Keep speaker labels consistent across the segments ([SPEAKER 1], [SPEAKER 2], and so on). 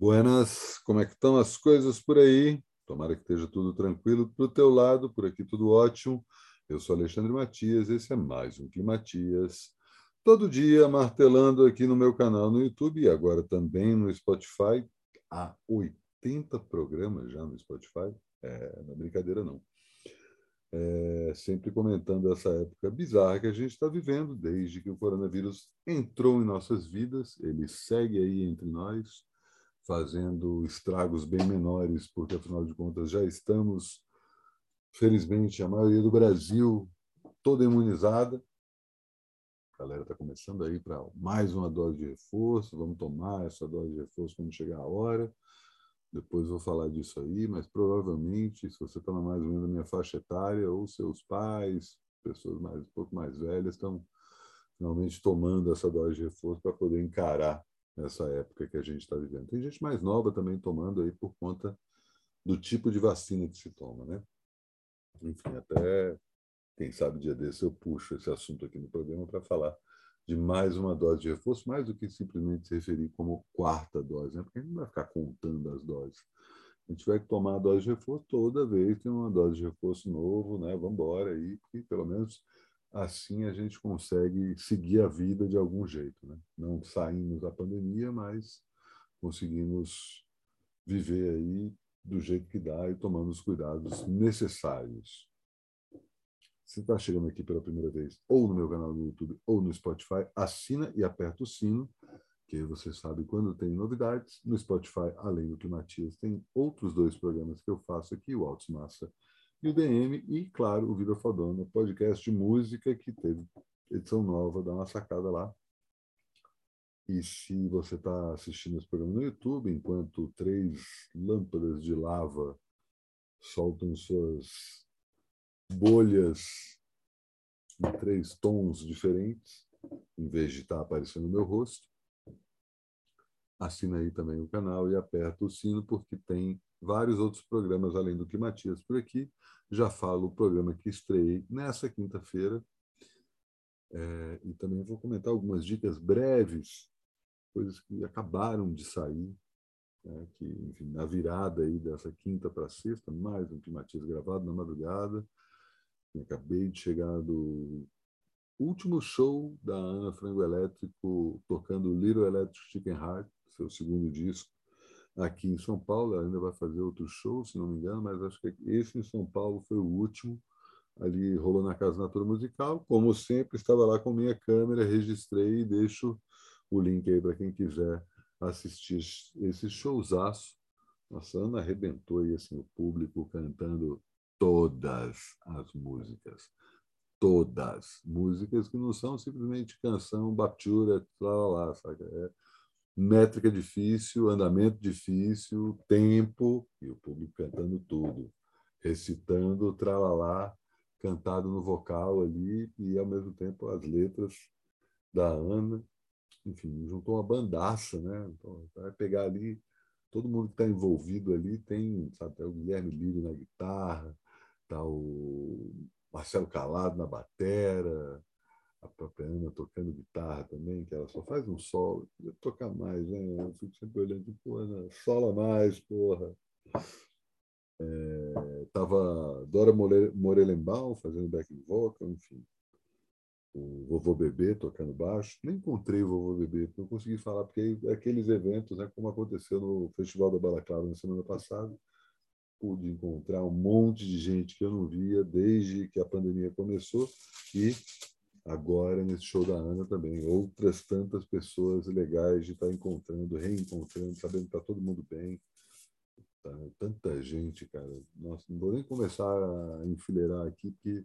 [SPEAKER 1] Buenas, como é que estão as coisas por aí? Tomara que esteja tudo tranquilo para o teu lado, por aqui tudo ótimo. Eu sou Alexandre Matias, esse é mais um Climatias. Todo dia martelando aqui no meu canal no YouTube e agora também no Spotify. Há 80 programas já no Spotify. É, não é brincadeira não. É, sempre comentando essa época bizarra que a gente está vivendo desde que o coronavírus entrou em nossas vidas. Ele segue aí entre nós fazendo estragos bem menores, porque afinal de contas já estamos, felizmente, a maioria do Brasil toda imunizada. A galera está começando aí para mais uma dose de reforço. Vamos tomar essa dose de reforço quando chegar a hora. Depois vou falar disso aí, mas provavelmente, se você está mais ou menos na minha faixa etária, ou seus pais, pessoas mais um pouco mais velhas, estão finalmente tomando essa dose de reforço para poder encarar nessa época que a gente está vivendo. Tem gente mais nova também tomando aí por conta do tipo de vacina que se toma, né? Enfim, até quem sabe dia desse eu puxo esse assunto aqui no programa para falar de mais uma dose de reforço, mais do que simplesmente se referir como quarta dose, né? Porque a gente não vai ficar contando as doses. A gente vai tomar a dose de reforço toda vez tem uma dose de reforço novo, né? Vamos embora aí, porque pelo menos assim a gente consegue seguir a vida de algum jeito. Né? Não saímos da pandemia, mas conseguimos viver aí do jeito que dá e tomando os cuidados necessários. Se está chegando aqui pela primeira vez, ou no meu canal no YouTube, ou no Spotify, assina e aperta o sino, que você sabe quando tem novidades. No Spotify, além do Climatias, tem outros dois programas que eu faço aqui, o Altos Massa e o DM, e, claro, o Vida Fodona, podcast de música que teve edição nova, dá uma sacada lá. E se você está assistindo esse programa no YouTube, enquanto três lâmpadas de lava soltam suas bolhas em três tons diferentes, em vez de estar tá aparecendo o meu rosto, assina aí também o canal e aperta o sino, porque tem vários outros programas além do Climatias por aqui. Já falo o programa que estreiei nessa quinta-feira. É, e também vou comentar algumas dicas breves, coisas que acabaram de sair, né, que, enfim, na virada aí dessa quinta para sexta, mais um Climatias gravado na madrugada. Eu acabei de chegar do último show da Ana Frango Elétrico tocando Little Electric Chicken Heart, seu segundo disco aqui em São Paulo. Ela ainda vai fazer outro show, se não me engano, mas acho que esse em São Paulo foi o último. Ali rolou na Casa Natura Musical. Como sempre, estava lá com minha câmera, registrei e deixo o link aí para quem quiser assistir esse showzaço. Nossa, Ana arrebentou aí assim, o público cantando todas as músicas. Todas. Músicas que não são simplesmente canção, baptura, lá, lá, sabe? É métrica difícil, andamento difícil, tempo, e o público cantando tudo, recitando tralalá, cantado no vocal ali, e ao mesmo tempo as letras da Ana. Enfim, juntou uma bandaça, né? Então, vai pegar ali, todo mundo que está envolvido ali tem, sabe, tá o Guilherme Lírio na guitarra, tá o Marcelo Calado na batera, a própria Ana tocando guitarra também, que ela só faz um solo. Eu tocar mais, né? Eu fico sempre olhando, tipo, Ana, sola mais, porra. É, tava Dora Morelenbaum fazendo backing vocal, enfim. O Vovô Bebê tocando baixo. Nem encontrei o Vovô Bebê, não consegui falar, porque aqueles eventos, né, como aconteceu no Festival da Balaclava na semana passada, pude encontrar um monte de gente que eu não via desde que a pandemia começou e agora nesse show da Ana também. Outras tantas pessoas legais de estar encontrando, reencontrando, sabendo que está todo mundo bem. Tá, tanta gente, cara. Nossa, não vou nem começar a enfileirar aqui, porque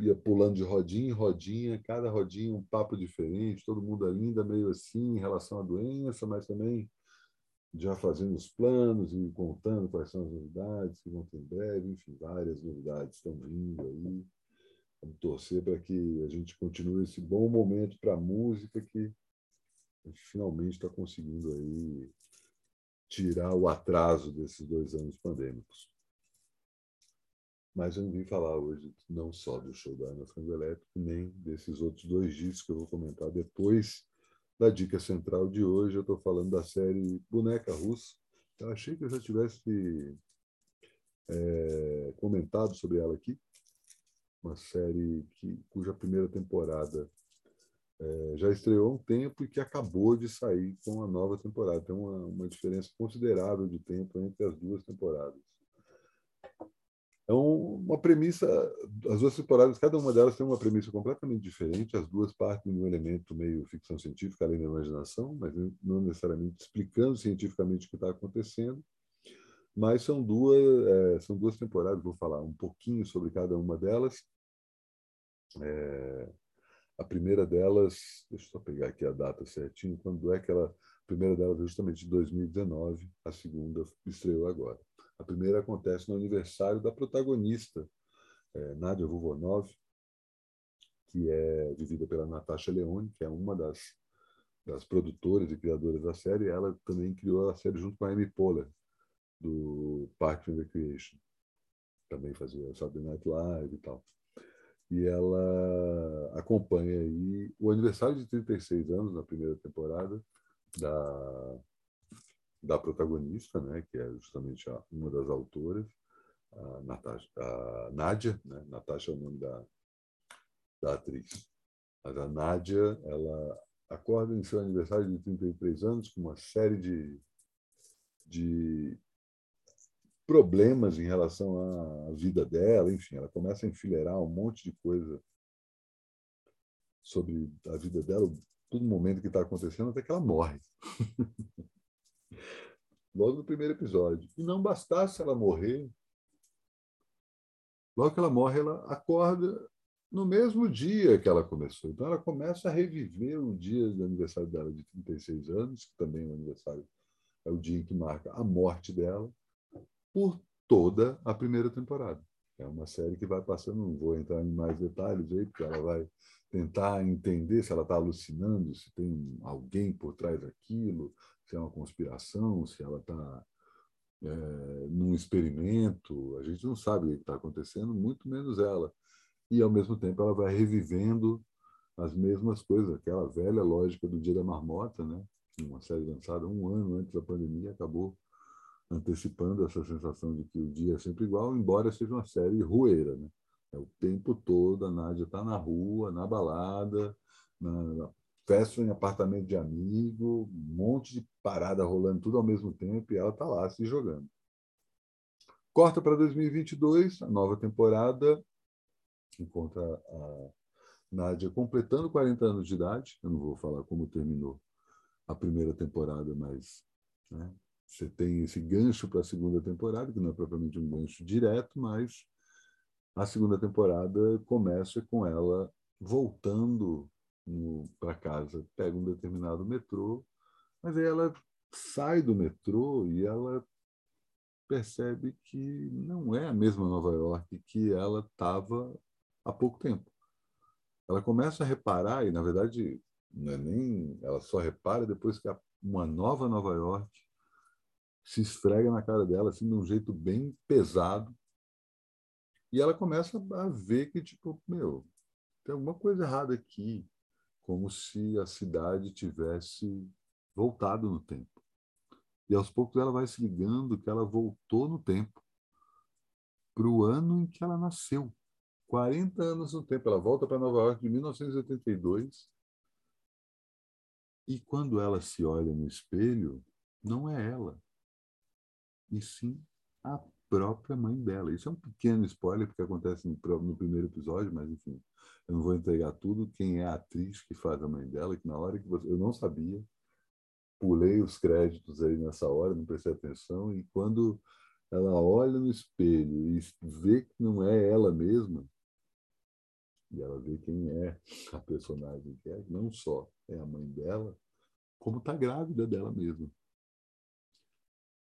[SPEAKER 1] ia pulando de rodinha em rodinha, cada rodinha um papo diferente, todo mundo ainda meio assim em relação à doença, mas também já fazendo os planos e contando quais são as novidades que vão ter em breve, enfim, várias novidades estão vindo aí. Vamos torcer para que a gente continue esse bom momento para a música que a gente finalmente está conseguindo aí tirar o atraso desses dois anos pandêmicos. Mas eu não vim falar hoje não só do show da Ana Frango Elétrico, nem desses outros dois discos que eu vou comentar depois da dica central de hoje. Eu estou falando da série Boneca Russa. Eu achei que eu já tivesse é, comentado sobre ela aqui. Uma série que, cuja primeira temporada é, já estreou há um tempo e que acabou de sair com a nova temporada. Tem uma, uma diferença considerável de tempo entre as duas temporadas. É uma premissa, as duas temporadas, cada uma delas tem uma premissa completamente diferente, as duas partem de um elemento meio ficção científica, além da imaginação, mas não necessariamente explicando cientificamente o que está acontecendo. Mas são duas, é, são duas temporadas, vou falar um pouquinho sobre cada uma delas. É, a primeira delas, deixa eu só pegar aqui a data certinho, quando é que ela. A primeira delas é justamente de 2019, a segunda estreou agora. A primeira acontece no aniversário da protagonista, é, Nadia Vuvanov, que é vivida pela Natasha Leone, que é uma das, das produtoras e criadoras da série. Ela também criou a série junto com a Amy Poehler, do Parks and Recreation. Também fazia Saturday Night Live e tal e ela acompanha aí o aniversário de 36 anos na primeira temporada da da protagonista, né, que é justamente a, uma das autoras, a, Natasha, a Nádia, né, Natasha é o nome da, da atriz. Mas a Nádia, ela acorda em seu aniversário de 33 anos com uma série de, de problemas em relação à vida dela, enfim, ela começa a enfileirar um monte de coisa sobre a vida dela, todo momento que está acontecendo, até que ela morre. Logo no primeiro episódio. E não bastasse ela morrer, logo que ela morre, ela acorda no mesmo dia que ela começou. Então ela começa a reviver o dia do aniversário dela de 36 anos, que também é o aniversário, é o dia em que marca a morte dela por toda a primeira temporada. É uma série que vai passando, não vou entrar em mais detalhes aí, porque ela vai tentar entender se ela está alucinando, se tem alguém por trás daquilo, se é uma conspiração, se ela está é, num experimento. A gente não sabe o que está acontecendo, muito menos ela. E, ao mesmo tempo, ela vai revivendo as mesmas coisas, aquela velha lógica do Dia da Marmota, né? uma série lançada um ano antes da pandemia, acabou antecipando essa sensação de que o dia é sempre igual, embora seja uma série rueira. Né? É o tempo todo, a Nádia está na rua, na balada, na, festa em apartamento de amigo, um monte de parada rolando tudo ao mesmo tempo, e ela está lá se jogando. Corta para 2022, a nova temporada encontra a Nádia completando 40 anos de idade. Eu não vou falar como terminou a primeira temporada, mas né, você tem esse gancho para a segunda temporada, que não é propriamente um gancho direto, mas a segunda temporada começa com ela voltando para casa, pega um determinado metrô, mas aí ela sai do metrô e ela percebe que não é a mesma Nova York que ela estava há pouco tempo. Ela começa a reparar, e na verdade não é nem ela só repara depois que uma nova Nova York se esfrega na cara dela assim de um jeito bem pesado. E ela começa a ver que tipo, meu, tem alguma coisa errada aqui, como se a cidade tivesse voltado no tempo. E aos poucos ela vai se ligando que ela voltou no tempo para o ano em que ela nasceu. 40 anos no tempo. Ela volta para Nova York em 1982. E quando ela se olha no espelho, não é ela e sim a própria mãe dela. Isso é um pequeno spoiler, porque acontece no, no primeiro episódio, mas enfim, eu não vou entregar tudo. Quem é a atriz que faz a mãe dela, que na hora que você. Eu não sabia, pulei os créditos aí nessa hora, não prestei atenção, e quando ela olha no espelho e vê que não é ela mesma, e ela vê quem é a personagem que é, não só é a mãe dela, como está grávida dela mesma.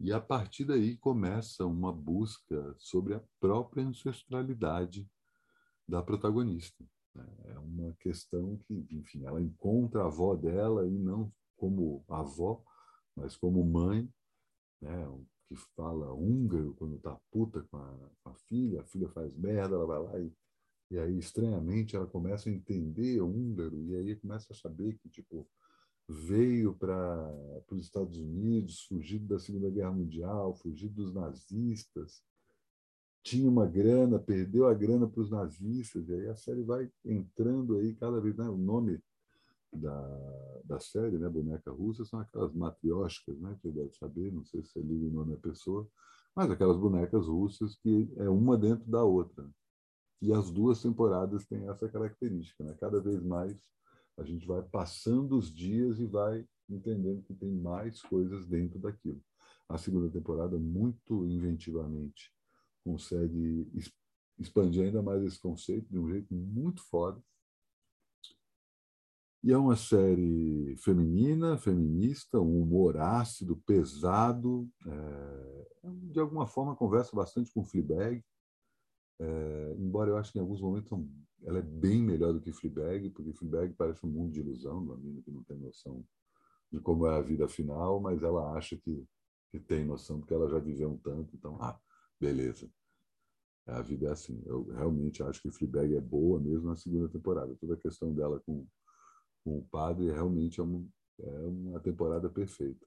[SPEAKER 1] E a partir daí começa uma busca sobre a própria ancestralidade da protagonista. É uma questão que, enfim, ela encontra a avó dela e não como avó, mas como mãe, né? que fala húngaro quando está puta com a, com a, filha, a filha faz merda, ela vai lá e, e aí, estranhamente, ela começa a entender húngaro e aí começa a saber que, tipo, veio para os Estados Unidos, fugido da Segunda Guerra Mundial, fugido dos nazistas, tinha uma grana, perdeu a grana para os nazistas, e aí a série vai entrando aí cada vez, né? O nome da, da série, né, Boneca Russa, são aquelas matrióticas, né, que deve saber, não sei se você liga o nome da pessoa, mas aquelas bonecas russas que é uma dentro da outra. E as duas temporadas têm essa característica, né? Cada vez mais a gente vai passando os dias e vai entendendo que tem mais coisas dentro daquilo. A segunda temporada, muito inventivamente, consegue expandir ainda mais esse conceito de um jeito muito foda. E é uma série feminina, feminista, um humor ácido, pesado. É, de alguma forma, conversa bastante com Fleabag. É, embora eu acho que em alguns momentos ela é bem melhor do que Fleabag, porque Fleabag parece um mundo de ilusão, uma menina que não tem noção de como é a vida final, mas ela acha que, que tem noção porque ela já viveu um tanto. Então, ah, beleza. A vida é assim. Eu realmente acho que Fleabag é boa mesmo na segunda temporada. Toda a questão dela com com o padre realmente é, um, é uma temporada perfeita.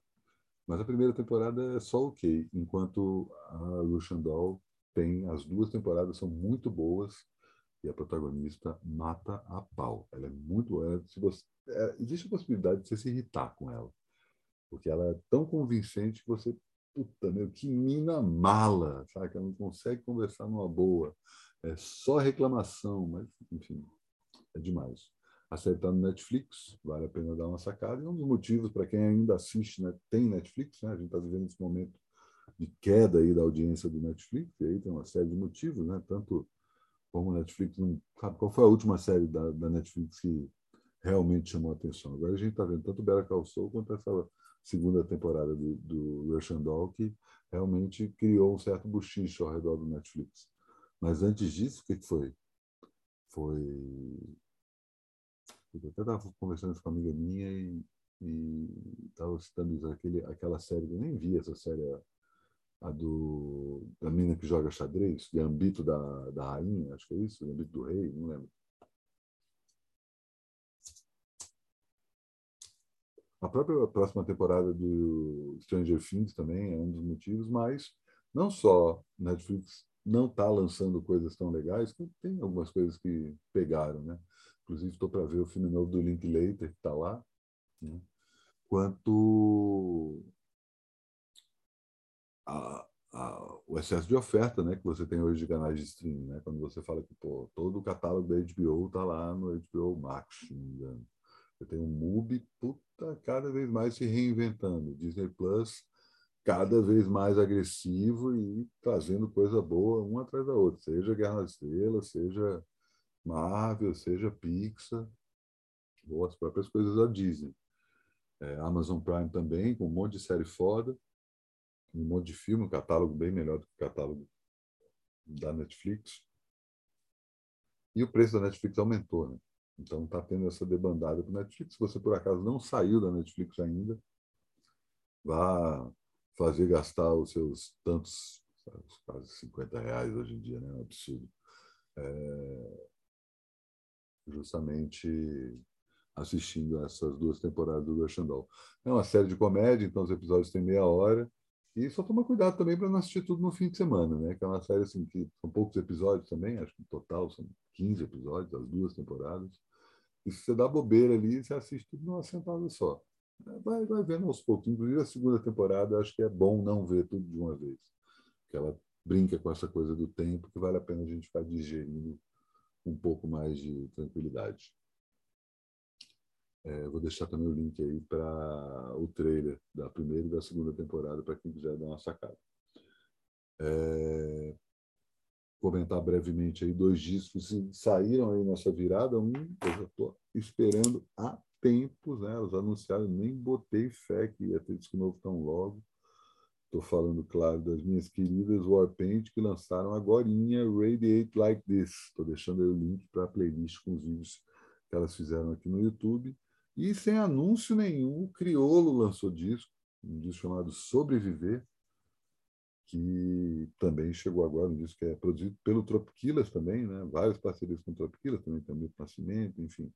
[SPEAKER 1] Mas a primeira temporada é só ok, enquanto a Lucian Doll tem as duas temporadas são muito boas e a protagonista mata a pau. Ela é muito boa. Se você, é, existe a possibilidade de você se irritar com ela, porque ela é tão convincente que você puta meu que mina mala, sabe? Ela não consegue conversar numa boa. É só reclamação, mas enfim, é demais. A série está no Netflix, vale a pena dar uma sacada. E um dos motivos para quem ainda assiste, né, tem Netflix, né? a gente está vivendo esse momento de queda aí da audiência do Netflix, e aí tem uma série de motivos, né? tanto como Netflix não sabe qual foi a última série da, da Netflix que realmente chamou a atenção. Agora a gente está vendo tanto Bela Call Saul quanto essa segunda temporada do, do Russian Doll, que realmente criou um certo buchicho ao redor do Netflix. Mas antes disso, o que, foi? Foi eu até estava conversando com uma amiga minha e estava citando aquele, aquela série, eu nem vi essa série, a do, da menina que joga xadrez, Gambito da, da Rainha, acho que é isso, Gambito do Rei, não lembro. A própria próxima temporada do Stranger Things também é um dos motivos, mas não só Netflix não está lançando coisas tão legais, tem algumas coisas que pegaram, né? Inclusive, estou para ver o filme novo do Linklater, que está lá. Né? Quanto a, a, o excesso de oferta né, que você tem hoje de canais de streaming. Né? Quando você fala que pô, todo o catálogo da HBO está lá no HBO Max, se não me engano. Você tem um MUBI, puta, cada vez mais se reinventando. Disney Plus cada vez mais agressivo e trazendo coisa boa uma atrás da outra, seja Guerra nas Estrelas, seja Marvel, seja Pixar, ou as próprias coisas da Disney. É, Amazon Prime também, com um monte de série foda, um monte de filme, um catálogo bem melhor do que o catálogo da Netflix. E o preço da Netflix aumentou, né? Então está tendo essa debandada para Netflix. Se você por acaso não saiu da Netflix ainda, vá fazer gastar os seus tantos, quase 50 reais hoje em dia, né? É um absurdo. É, justamente assistindo essas duas temporadas do Doll. É uma série de comédia, então os episódios têm meia hora. E só toma cuidado também para não assistir tudo no fim de semana, né? Que é uma série assim que são poucos episódios também, acho que no total são 15 episódios, as duas temporadas. E se você dá bobeira ali, você assiste tudo numa sentada só. Vai, vai vendo aos poucos. Inclusive a segunda temporada, acho que é bom não ver tudo de uma vez. Porque ela brinca com essa coisa do tempo que vale a pena a gente ficar digerindo um pouco mais de tranquilidade. É, vou deixar também o link aí para o trailer da primeira e da segunda temporada para quem quiser dar uma sacada. É, comentar brevemente aí dois discos que saíram aí nessa virada. Um, eu já estou esperando há tempos, né? Os anunciaram, nem botei fé que ia ter disco novo tão logo. Estou falando, claro, das minhas queridas Warpaint, que lançaram agora Radiate Like This. Estou deixando aí o link para a playlist com os vídeos que elas fizeram aqui no YouTube. E sem anúncio nenhum, o Criolo lançou disco, um disco chamado Sobreviver, que também chegou agora, um disco que é produzido pelo Tropiquilas também, né? várias parcerias com o Tropiquilas, também tem o Nascimento, enfim.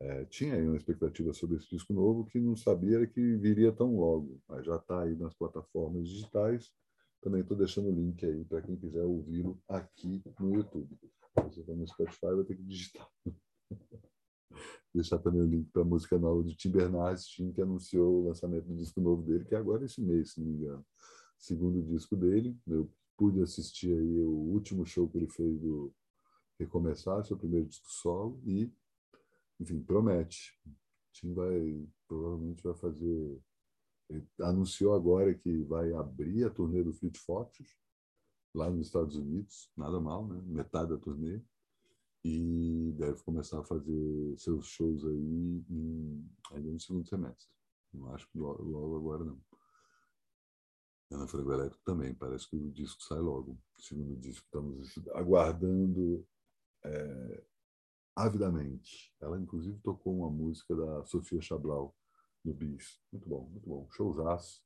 [SPEAKER 1] é, tinha aí uma expectativa sobre esse disco novo que não sabia que viria tão logo, mas já está aí nas plataformas digitais. Também estou deixando o link aí para quem quiser ouvi-lo aqui no YouTube. Se você está no Spotify, vai ter que digitar. Deixar também o link para a música nova do Tim Bernardes, que anunciou o lançamento do disco novo dele, que é agora esse mês, se não me engano. Segundo disco dele. Eu pude assistir aí o último show que ele fez do Recomeçar, seu primeiro disco solo, e, enfim, promete. Tim vai, provavelmente vai fazer. Ele anunciou agora que vai abrir a turnê do Fleet Foxes, lá nos Estados Unidos, nada mal, né? Metade da turnê e deve começar a fazer seus shows aí em, ainda no segundo semestre. Não acho que logo, logo agora não. Ana Frango Elétrico também, parece que o disco sai logo. O segundo disco estamos aguardando é, avidamente. Ela, inclusive, tocou uma música da Sofia Chablau no Bis. Muito bom, muito bom. Showzaço.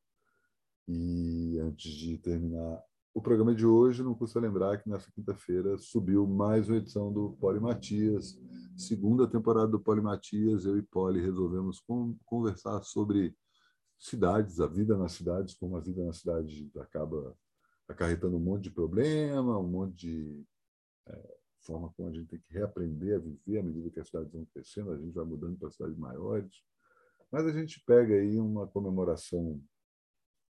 [SPEAKER 1] E antes de terminar o programa de hoje, não custa lembrar que nessa quinta-feira subiu mais uma edição do Poli Matias, segunda temporada do Poli Matias. Eu e Poli resolvemos conversar sobre cidades, a vida nas cidades, como a vida na cidade acaba acarretando um monte de problema, um monte de é, forma como a gente tem que reaprender a viver à medida que as cidades vão crescendo, a gente vai mudando para cidades maiores. Mas a gente pega aí uma comemoração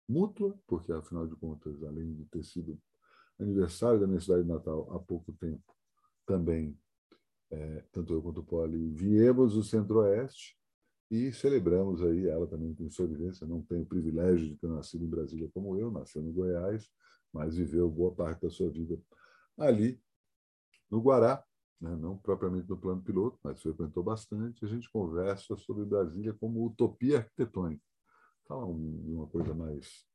[SPEAKER 1] mútua, porque, afinal de contas, além de ter sido aniversário da minha cidade de Natal há pouco tempo, também, é, tanto eu quanto o Poli, viemos do Centro-Oeste e celebramos aí, ela também tem vivência, não tem o privilégio de ter nascido em Brasília como eu, nasceu no Goiás, mas viveu boa parte da sua vida ali no Guará, né? não propriamente no plano piloto, mas frequentou bastante. A gente conversa sobre Brasília como utopia arquitetônica falar uma coisa mais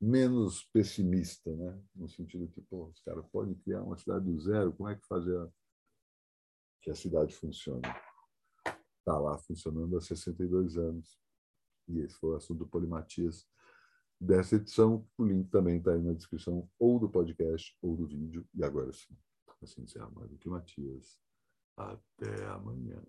[SPEAKER 1] menos pessimista, né? No sentido que, pô, os caras podem criar uma cidade do zero, como é que fazer a... que a cidade funcione? Está lá funcionando há 62 anos. E esse foi o assunto do Polimatias dessa edição. O link também está aí na descrição, ou do podcast, ou do vídeo. E agora sim, assim encerra mais do que Matias. Até amanhã.